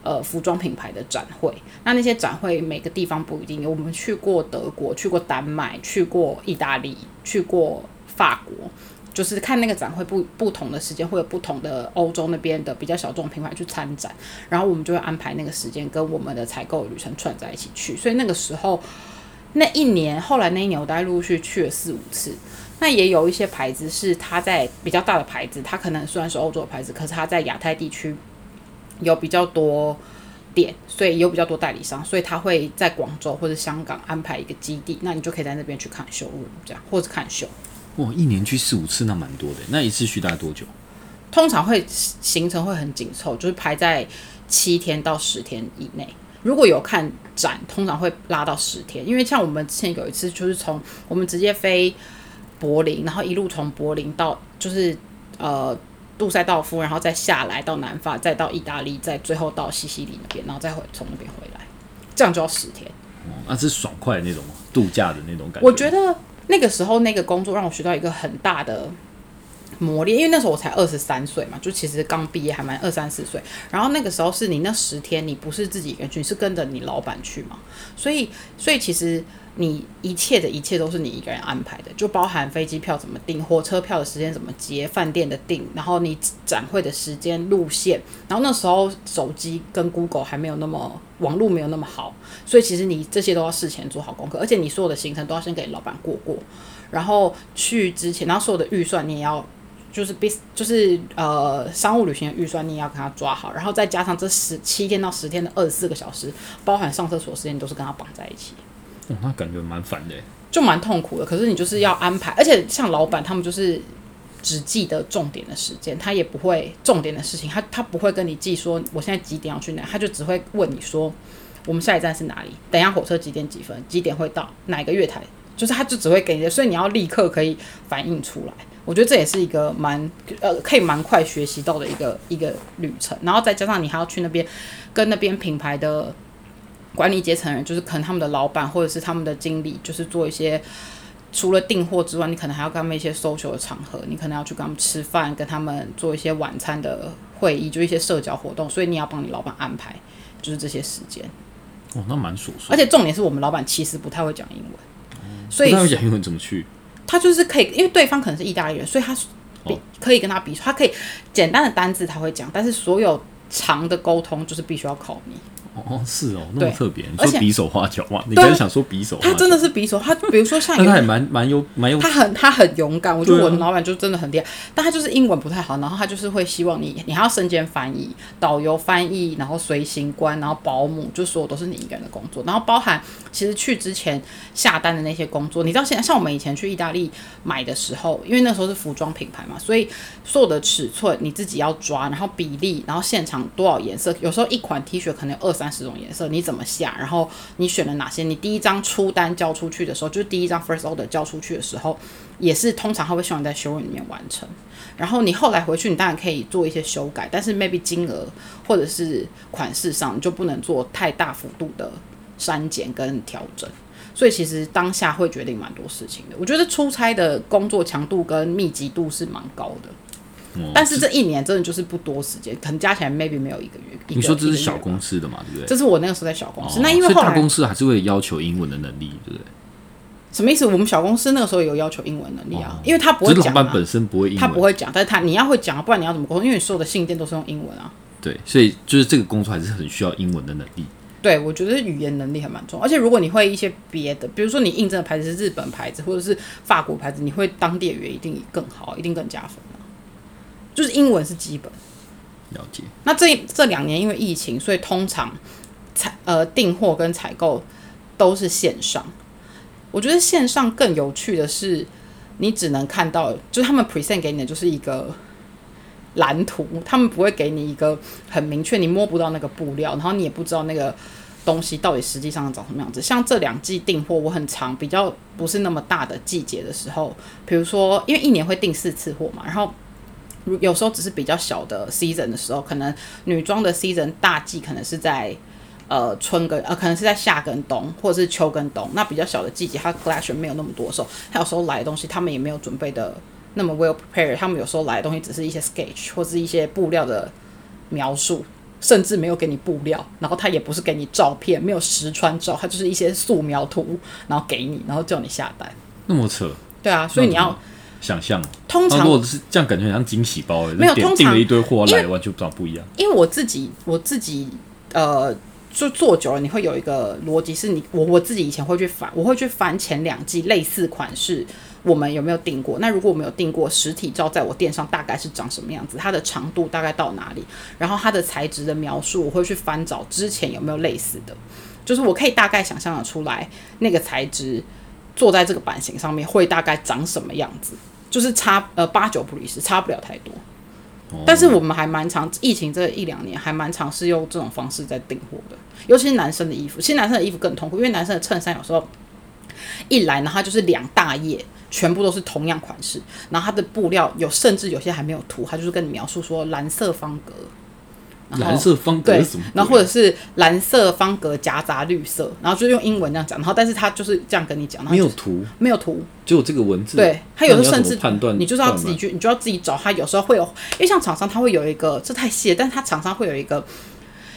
呃服装品牌的展会。那那些展会每个地方不一定有，我们去过德国，去过丹麦，去过意大利，去过法国，就是看那个展会不不同的时间会有不同的欧洲那边的比较小众品牌去参展，然后我们就会安排那个时间跟我们的采购旅程串在一起去，所以那个时候。那一年，后来那一年，我大概陆续去了四五次。那也有一些牌子是它在比较大的牌子，它可能虽然是欧洲的牌子，可是它在亚太地区有比较多店，所以有比较多代理商，所以它会在广州或者香港安排一个基地，那你就可以在那边去看秀，这样或者看秀。哇，一年去四五次，那蛮多的。那一次去大概多久？通常会行程会很紧凑，就是排在七天到十天以内。如果有看展，通常会拉到十天，因为像我们之前有一次，就是从我们直接飞柏林，然后一路从柏林到就是呃杜塞道夫，然后再下来到南法，再到意大利，再最后到西西里那边，然后再回从那边回来，这样就要十天。哦，那是爽快的那种度假的那种感觉。我觉得那个时候那个工作让我学到一个很大的。磨练，因为那时候我才二十三岁嘛，就其实刚毕业，还蛮二三四岁。然后那个时候是你那十天，你不是自己一个人去，是跟着你老板去嘛。所以，所以其实你一切的一切都是你一个人安排的，就包含飞机票怎么订，火车票的时间怎么接，饭店的订，然后你展会的时间、路线。然后那时候手机跟 Google 还没有那么网络没有那么好，所以其实你这些都要事前做好功课，而且你所有的行程都要先给老板过过。然后去之前，然后所有的预算你也要。就是 bis 就是呃商务旅行的预算你也要跟他抓好，然后再加上这十七天到十天的二十四个小时，包含上厕所时间都是跟他绑在一起。哦，那感觉蛮烦的，就蛮痛苦的。可是你就是要安排，而且像老板他们就是只记得重点的时间，他也不会重点的事情，他他不会跟你记说我现在几点要去哪，他就只会问你说我们下一站是哪里，等下火车几点几分，几点会到哪个月台，就是他就只会给你，所以你要立刻可以反应出来。我觉得这也是一个蛮呃可以蛮快学习到的一个一个旅程，然后再加上你还要去那边跟那边品牌的管理阶层人，就是可能他们的老板或者是他们的经理，就是做一些除了订货之外，你可能还要跟他们一些 social 的场合，你可能要去跟他们吃饭，跟他们做一些晚餐的会议，就一些社交活动，所以你要帮你老板安排就是这些时间。哦，那蛮琐碎。而且重点是我们老板其实不太会讲英文，所以不太会讲英文怎么去？他就是可以，因为对方可能是意大利人，所以他比可以跟他比，他可以简单的单字他会讲，但是所有长的沟通就是必须要靠你。哦，是哦，那么特别。你说比手画脚嘛？你刚才想说比手，他真的是比手。他比如说像，他还蛮蛮有蛮有，他很他很勇敢。我觉得我的老板就真的很厉害，但他就是英文不太好，然后他就是会希望你，你还要身兼翻译、导游、翻译，然后随行官，然后保姆，就所有都是你一个人的工作。然后包含其实去之前下单的那些工作，你知道现在像我们以前去意大利买的时候，因为那时候是服装品牌嘛，所以所有的尺寸你自己要抓，然后比例，然后现场多少颜色，有时候一款 T 恤可能有二三十种颜色，你。怎么下？然后你选了哪些？你第一张出单交出去的时候，就是第一张 first order 交出去的时候，也是通常他会希望在 show 里面完成。然后你后来回去，你当然可以做一些修改，但是 maybe 金额或者是款式上，就不能做太大幅度的删减跟调整。所以其实当下会决定蛮多事情的。我觉得出差的工作强度跟密集度是蛮高的。但是这一年真的就是不多时间，可能加起来 maybe 没有一个月。你说这是小公司的嘛，对不对？这是我那个时候在小公司，那因为大公司还是会要求英文的能力，对不对？什么意思？我们小公司那个时候有要求英文能力啊，因为他不会讲。老板本身不会英文，他不会讲，但是他你要会讲，不然你要怎么沟通？因为你所有的信件都是用英文啊。对，所以就是这个工作还是很需要英文的能力。对，我觉得语言能力还蛮重要，而且如果你会一些别的，比如说你印证的牌子是日本牌子或者是法国牌子，你会当地语言一定更好，一定更加分。就是英文是基本，了解。那这这两年因为疫情，所以通常采呃订货跟采购都是线上。我觉得线上更有趣的是，你只能看到，就是他们 present 给你的就是一个蓝图，他们不会给你一个很明确，你摸不到那个布料，然后你也不知道那个东西到底实际上长什么样子。像这两季订货，我很长，比较不是那么大的季节的时候，比如说因为一年会订四次货嘛，然后有时候只是比较小的 season 的时候，可能女装的 season 大季可能是在。呃，春跟呃，可能是在夏跟冬，或者是秋跟冬。那比较小的季节，它 collection 没有那么多的时候，它有时候来的东西，他们也没有准备的那么 well prepared。他们有时候来的东西只是一些 sketch 或是一些布料的描述，甚至没有给你布料，然后他也不是给你照片，没有实穿照，他就是一些素描图，然后给你，然后叫你下单。那么扯？对啊，所以你要想象。通常如果是这样，感觉很像惊喜包诶，没有通常订了一堆货来完全不不一样。因为我自己，我自己呃。就做久了，你会有一个逻辑，是你我我自己以前会去翻，我会去翻前两季类似款式，我们有没有订过？那如果我们有订过，实体照在我店上大概是长什么样子？它的长度大概到哪里？然后它的材质的描述，我会去翻找之前有没有类似的，就是我可以大概想象的出来，那个材质坐在这个版型上面会大概长什么样子？就是差呃八九不离十，差不了太多。但是我们还蛮常疫情这一两年还蛮尝试用这种方式在订货的，尤其是男生的衣服。其实男生的衣服更痛苦，因为男生的衬衫有时候一来呢，它就是两大页，全部都是同样款式，然后它的布料有甚至有些还没有涂，它就是跟你描述说蓝色方格。蓝色方格什么？然后或者是蓝色方格夹杂绿色，然后就用英文这样讲，然后但是他就是这样跟你讲，没有图，没有图，就这个文字。对，他有时候甚至判断，你就是要自己去，你就要自己找。他有时候会有，因为像厂商他会有一个，这太细，但是他厂商会有一个，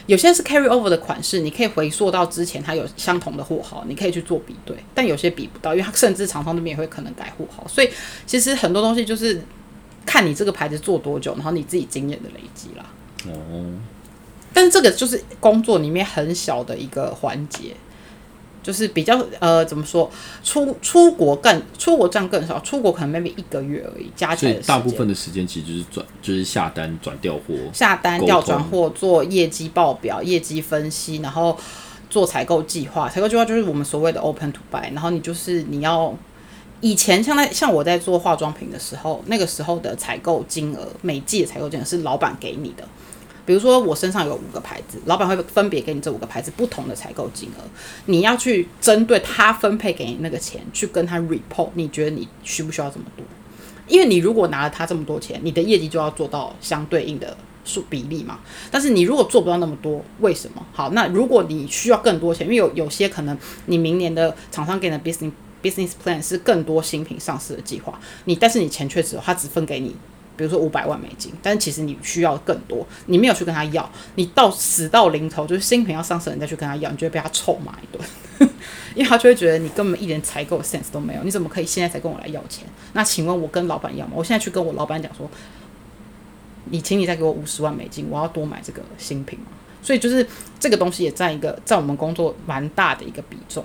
有些是 carry over 的款式，你可以回溯到之前它有相同的货号，你可以去做比对，但有些比不到，因为他甚至厂商那边也会可能改货号，所以其实很多东西就是看你这个牌子做多久，然后你自己经验的累积啦。哦。但是这个就是工作里面很小的一个环节，就是比较呃怎么说，出出国更出国赚更少，出国可能 maybe 一个月而已，加起来大部分的时间其实就是转就是下单转调货，下单调转货做业绩报表、业绩分析，然后做采购计划。采购计划就是我们所谓的 open to buy，然后你就是你要以前像在像我在做化妆品的时候，那个时候的采购金额，每季的采购金额是老板给你的。比如说我身上有五个牌子，老板会分别给你这五个牌子不同的采购金额，你要去针对他分配给你那个钱去跟他 report，你觉得你需不需要这么多？因为你如果拿了他这么多钱，你的业绩就要做到相对应的数比例嘛。但是你如果做不到那么多，为什么？好，那如果你需要更多钱，因为有有些可能你明年的厂商给你的 business business plan 是更多新品上市的计划，你但是你钱却只有他只分给你。比如说五百万美金，但其实你需要更多，你没有去跟他要，你到死到临头，就是新品要上市，你再去跟他要，你就会被他臭骂一顿，因为他就会觉得你根本一点采购 sense 都没有，你怎么可以现在才跟我来要钱？那请问我跟老板要吗？我现在去跟我老板讲说，你请你再给我五十万美金，我要多买这个新品嘛。所以就是这个东西也占一个在我们工作蛮大的一个比重，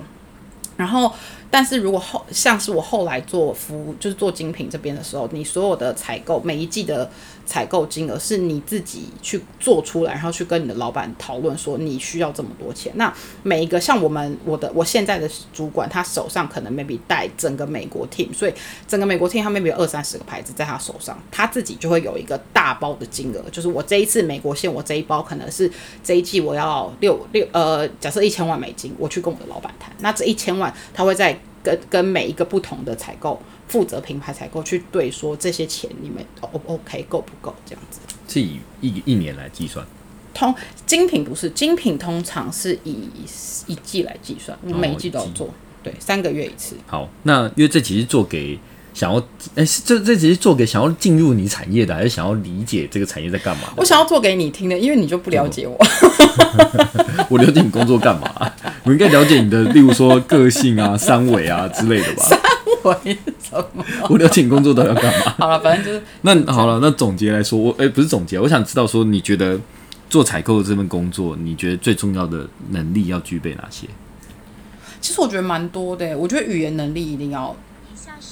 然后。但是如果后像是我后来做服务，就是做精品这边的时候，你所有的采购每一季的采购金额是你自己去做出来，然后去跟你的老板讨论说你需要这么多钱。那每一个像我们我的我现在的主管，他手上可能 maybe 带整个美国 team，所以整个美国 team 他 maybe 有二三十个牌子在他手上，他自己就会有一个大包的金额，就是我这一次美国线我这一包可能是这一季我要六六呃假设一千万美金，我去跟我的老板谈，那这一千万他会在。跟跟每一个不同的采购负责品牌采购去对说这些钱你们 O OK 够不够这样子？是以一一年来计算？通精品不是精品，通常是以一季来计算，我每一季都要做，对，三个月一次。好，那因为这其实做给想要哎，这这只是做给想要进入你产业的，还是想要理解这个产业在干嘛？我想要做给你听的，因为你就不了解我。我了解你工作干嘛？我应该了解你的，例如说个性啊、三围啊之类的吧。三围什么？我了解工作都要干嘛？好了，反正就是那好了。那总结来说，我哎不是总结，我想知道说，你觉得做采购这份工作，你觉得最重要的能力要具备哪些？其实我觉得蛮多的。我觉得语言能力一定要，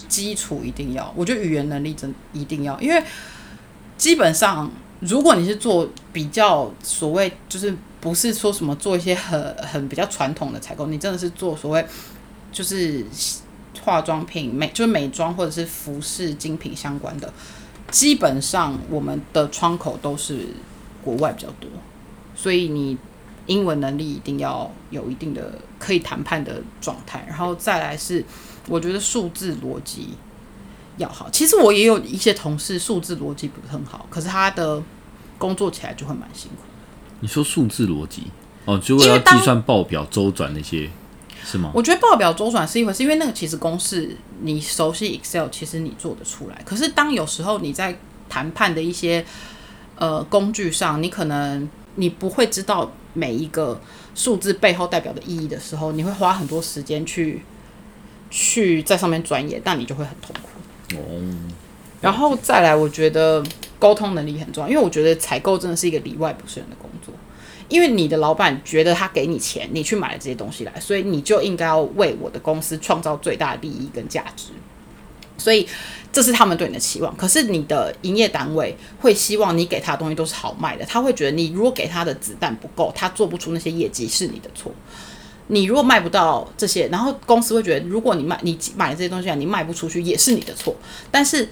基础一定要。我觉得语言能力真一定要，因为基本上如果你是做比较所谓就是。不是说什么做一些很很比较传统的采购，你真的是做所谓就是化妆品、美就是美妆或者是服饰精品相关的，基本上我们的窗口都是国外比较多，所以你英文能力一定要有一定的可以谈判的状态，然后再来是我觉得数字逻辑要好。其实我也有一些同事数字逻辑不是很好，可是他的工作起来就会蛮辛苦。你说数字逻辑哦，就为要计算报表周转那些是吗？我觉得报表周转是一回事，因为那个其实公式你熟悉 Excel，其实你做得出来。可是当有时候你在谈判的一些呃工具上，你可能你不会知道每一个数字背后代表的意义的时候，你会花很多时间去去在上面钻研，但你就会很痛苦。哦，然后再来，我觉得沟通能力很重要，因为我觉得采购真的是一个里外不是人的工作。因为你的老板觉得他给你钱，你去买了这些东西来，所以你就应该要为我的公司创造最大的利益跟价值。所以这是他们对你的期望。可是你的营业单位会希望你给他的东西都是好卖的，他会觉得你如果给他的子弹不够，他做不出那些业绩是你的错。你如果卖不到这些，然后公司会觉得，如果你卖你买了这些东西啊，你卖不出去也是你的错。但是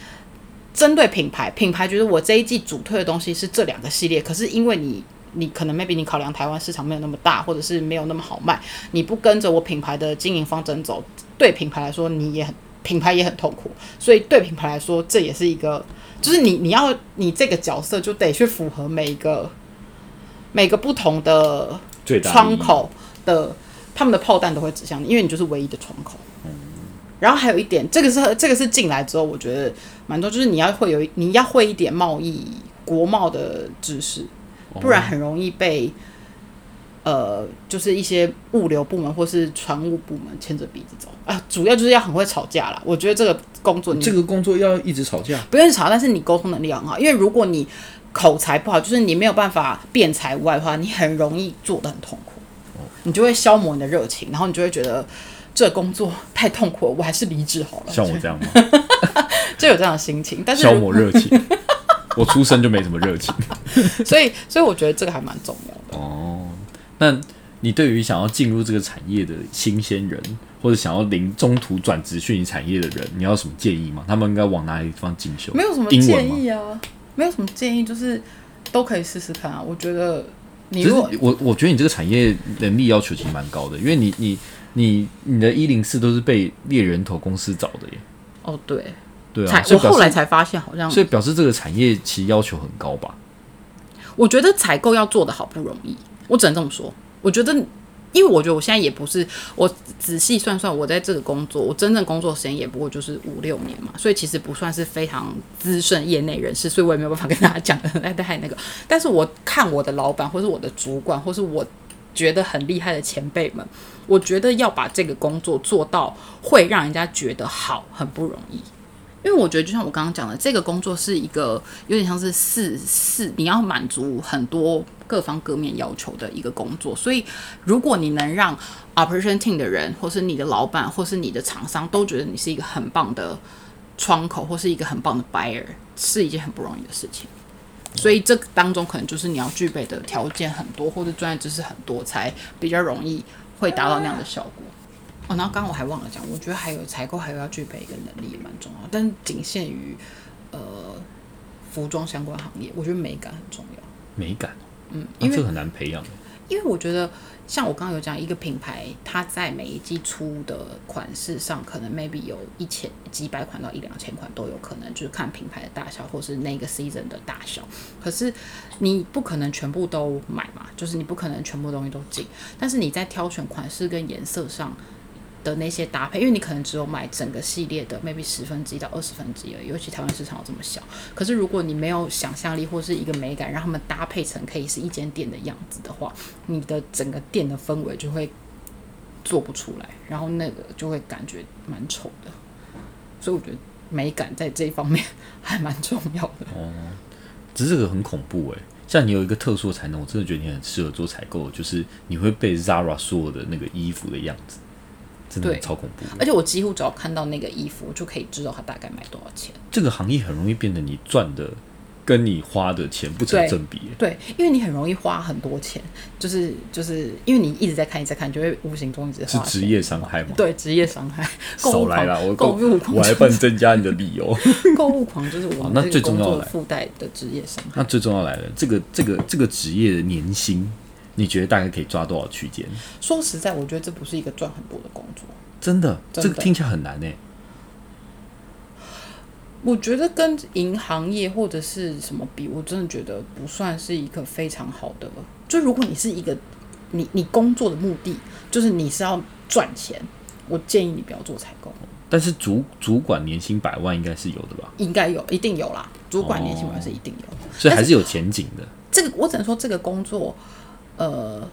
针对品牌，品牌觉得我这一季主推的东西是这两个系列，可是因为你你可能 maybe 你考量台湾市场没有那么大，或者是没有那么好卖，你不跟着我品牌的经营方针走，对品牌来说你也很品牌也很痛苦，所以对品牌来说这也是一个，就是你你要你这个角色就得去符合每一个每个不同的窗口的他们的炮弹都会指向你，因为你就是唯一的窗口。然后还有一点，这个是这个是进来之后，我觉得蛮多，就是你要会有你要会一点贸易国贸的知识，不然很容易被呃，就是一些物流部门或是船务部门牵着鼻子走啊。主要就是要很会吵架啦。我觉得这个工作你这个工作要一直吵架，不用吵，但是你沟通能力很好，因为如果你口才不好，就是你没有办法辩才无碍的话，你很容易做的很痛苦，你就会消磨你的热情，然后你就会觉得这工作太痛苦了，我还是离职好了。像我这样吗？就有这样的心情，但是消磨热情。我出生就没什么热情。所以所以我觉得这个还蛮重要的。哦，那你对于想要进入这个产业的新鲜人，或者想要临中途转职虚拟产业的人，你要什么建议吗？他们应该往哪里地方进修？没有什么？建议啊，没有什么建议，就是都可以试试看啊。我觉得你我我觉得你这个产业能力要求其实蛮高的，因为你你你你的一零四都是被猎人头公司找的耶。哦对，对啊，我后来才发现好像所以表示这个产业其实要求很高吧？我觉得采购要做的好不容易，我只能这么说。我觉得，因为我觉得我现在也不是，我仔细算算，我在这个工作，我真正工作时间也不过就是五六年嘛，所以其实不算是非常资深业内人士，所以我也没有办法跟大家 讲的太太那个。但是我看我的老板，或是我的主管，或是我觉得很厉害的前辈们，我觉得要把这个工作做到会让人家觉得好，很不容易。因为我觉得，就像我刚刚讲的，这个工作是一个有点像是四四，你要满足很多各方各面要求的一个工作。所以，如果你能让 operation team 的人，或是你的老板，或是你的厂商都觉得你是一个很棒的窗口，或是一个很棒的 buyer，是一件很不容易的事情。所以，这当中可能就是你要具备的条件很多，或者专业知识很多，才比较容易会达到那样的效果。哦，然后刚刚我还忘了讲，我觉得还有采购还有要具备一个能力也蛮重要，但仅限于呃服装相关行业，我觉得美感很重要。美感，嗯，啊因为、这个很难培养。因为我觉得像我刚刚有讲，一个品牌它在每一季出的款式上，可能 maybe 有一千几百款到一两千款都有可能，就是看品牌的大小或是那个 season 的大小。可是你不可能全部都买嘛，就是你不可能全部东西都进，但是你在挑选款式跟颜色上。的那些搭配，因为你可能只有买整个系列的 maybe 十分之一到二十分之一而已，尤其台湾市场这么小。可是如果你没有想象力或是一个美感，让他们搭配成可以是一间店的样子的话，你的整个店的氛围就会做不出来，然后那个就会感觉蛮丑的。所以我觉得美感在这一方面 还蛮重要的。哦只是这个很恐怖诶、像你有一个特殊的才能，我真的觉得你很适合做采购，就是你会被 Zara 所有的那个衣服的样子，真的超恐怖。而且我几乎只要看到那个衣服，我就可以知道它大概卖多少钱。这个行业很容易变得你赚的跟你花的钱不成正比。对，因为你很容易花很多钱，就是就是因为你一直在看，一直在看，就会无形中一直。是职业伤害吗？对职业伤害，购物狂少来了，我购购物狂增加你的理由。购物狂就是我那们这个工作最重要的附带的职业伤害。那最重要来了，这个这个这个职业的年薪，你觉得大概可以抓多少区间？说实在，我觉得这不是一个赚很多的工作。真的，真的这个听起来很难呢。我觉得跟银行业或者是什么比，我真的觉得不算是一个非常好的。就如果你是一个你你工作的目的就是你是要赚钱，我建议你不要做采购。但是主主管年薪百万应该是有的吧？应该有，一定有啦。主管年薪百万是一定有，所以还是有前景的。这个我只能说这个工作，呃，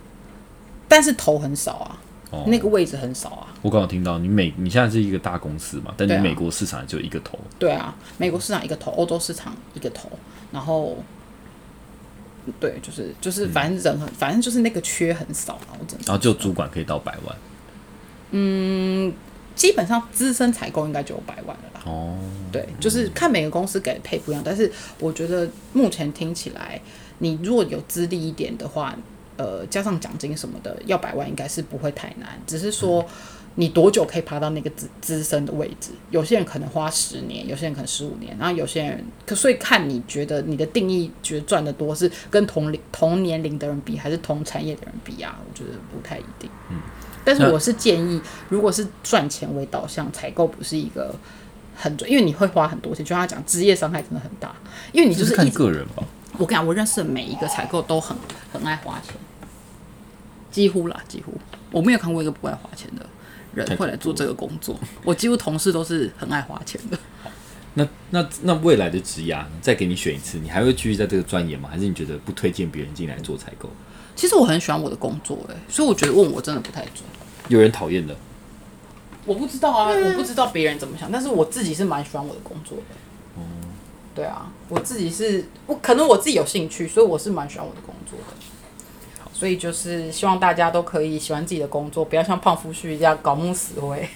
但是头很少啊，哦，那个位置很少啊。我刚刚听到你美，你现在是一个大公司嘛，但你美国市场就一个头，对啊，美国市场一个头，欧洲市场一个头，然后。对，就是就是，反正人很，反正就是那个缺很少啊。我真的然后就主管可以到百万。嗯基本上资深采购应该就有百万了吧。哦，对，就是看每个公司给的配不一样，但是我觉得目前听起来，你如果有资历一点的话，呃，加上奖金什么的，要百万应该是不会太难。只是说你多久可以爬到那个资资深的位置？有些人可能花十年，有些人可能十五年，然后有些人可所以看你觉得你的定义，觉得赚的多是跟同龄同年龄的人比，还是同产业的人比啊？我觉得不太一定。嗯，但是我是建议，如果是赚钱为导向，采购不是一个。很准，因为你会花很多钱，就像他讲，职业伤害真的很大，因为你就是一直，个人吧。我跟你讲，我认识的每一个采购都很很爱花钱，几乎啦，几乎我没有看过一个不爱花钱的人会来做这个工作，我几乎同事都是很爱花钱的。那那那未来的职涯呢，再给你选一次，你还会继续在这个专业吗？还是你觉得不推荐别人进来做采购？其实我很喜欢我的工作、欸，所以我觉得问我真的不太准。有人讨厌的，我不知道啊，我不知道别人怎么想，但是我自己是蛮喜欢我的工作的。哦对啊，我自己是我可能我自己有兴趣，所以我是蛮喜欢我的工作的。所以就是希望大家都可以喜欢自己的工作，不要像胖夫婿一样搞木死灰，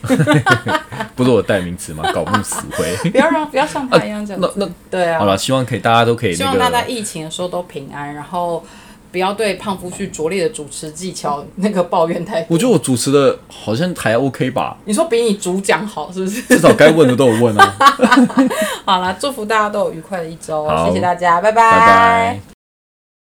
不是我的代名词吗？搞木死灰。不要让不要像他一样这样子。那那对啊，好了，希望可以大家都可以那希望大家，疫情的时候都平安，然后不要对胖夫婿拙劣的主持技巧那个抱怨太多。我觉得我主持的好像还 OK 吧，你说比你主讲好是不是？至少该问的都有问啊。好了，祝福大家都有愉快的一周，好谢谢大家，拜拜拜。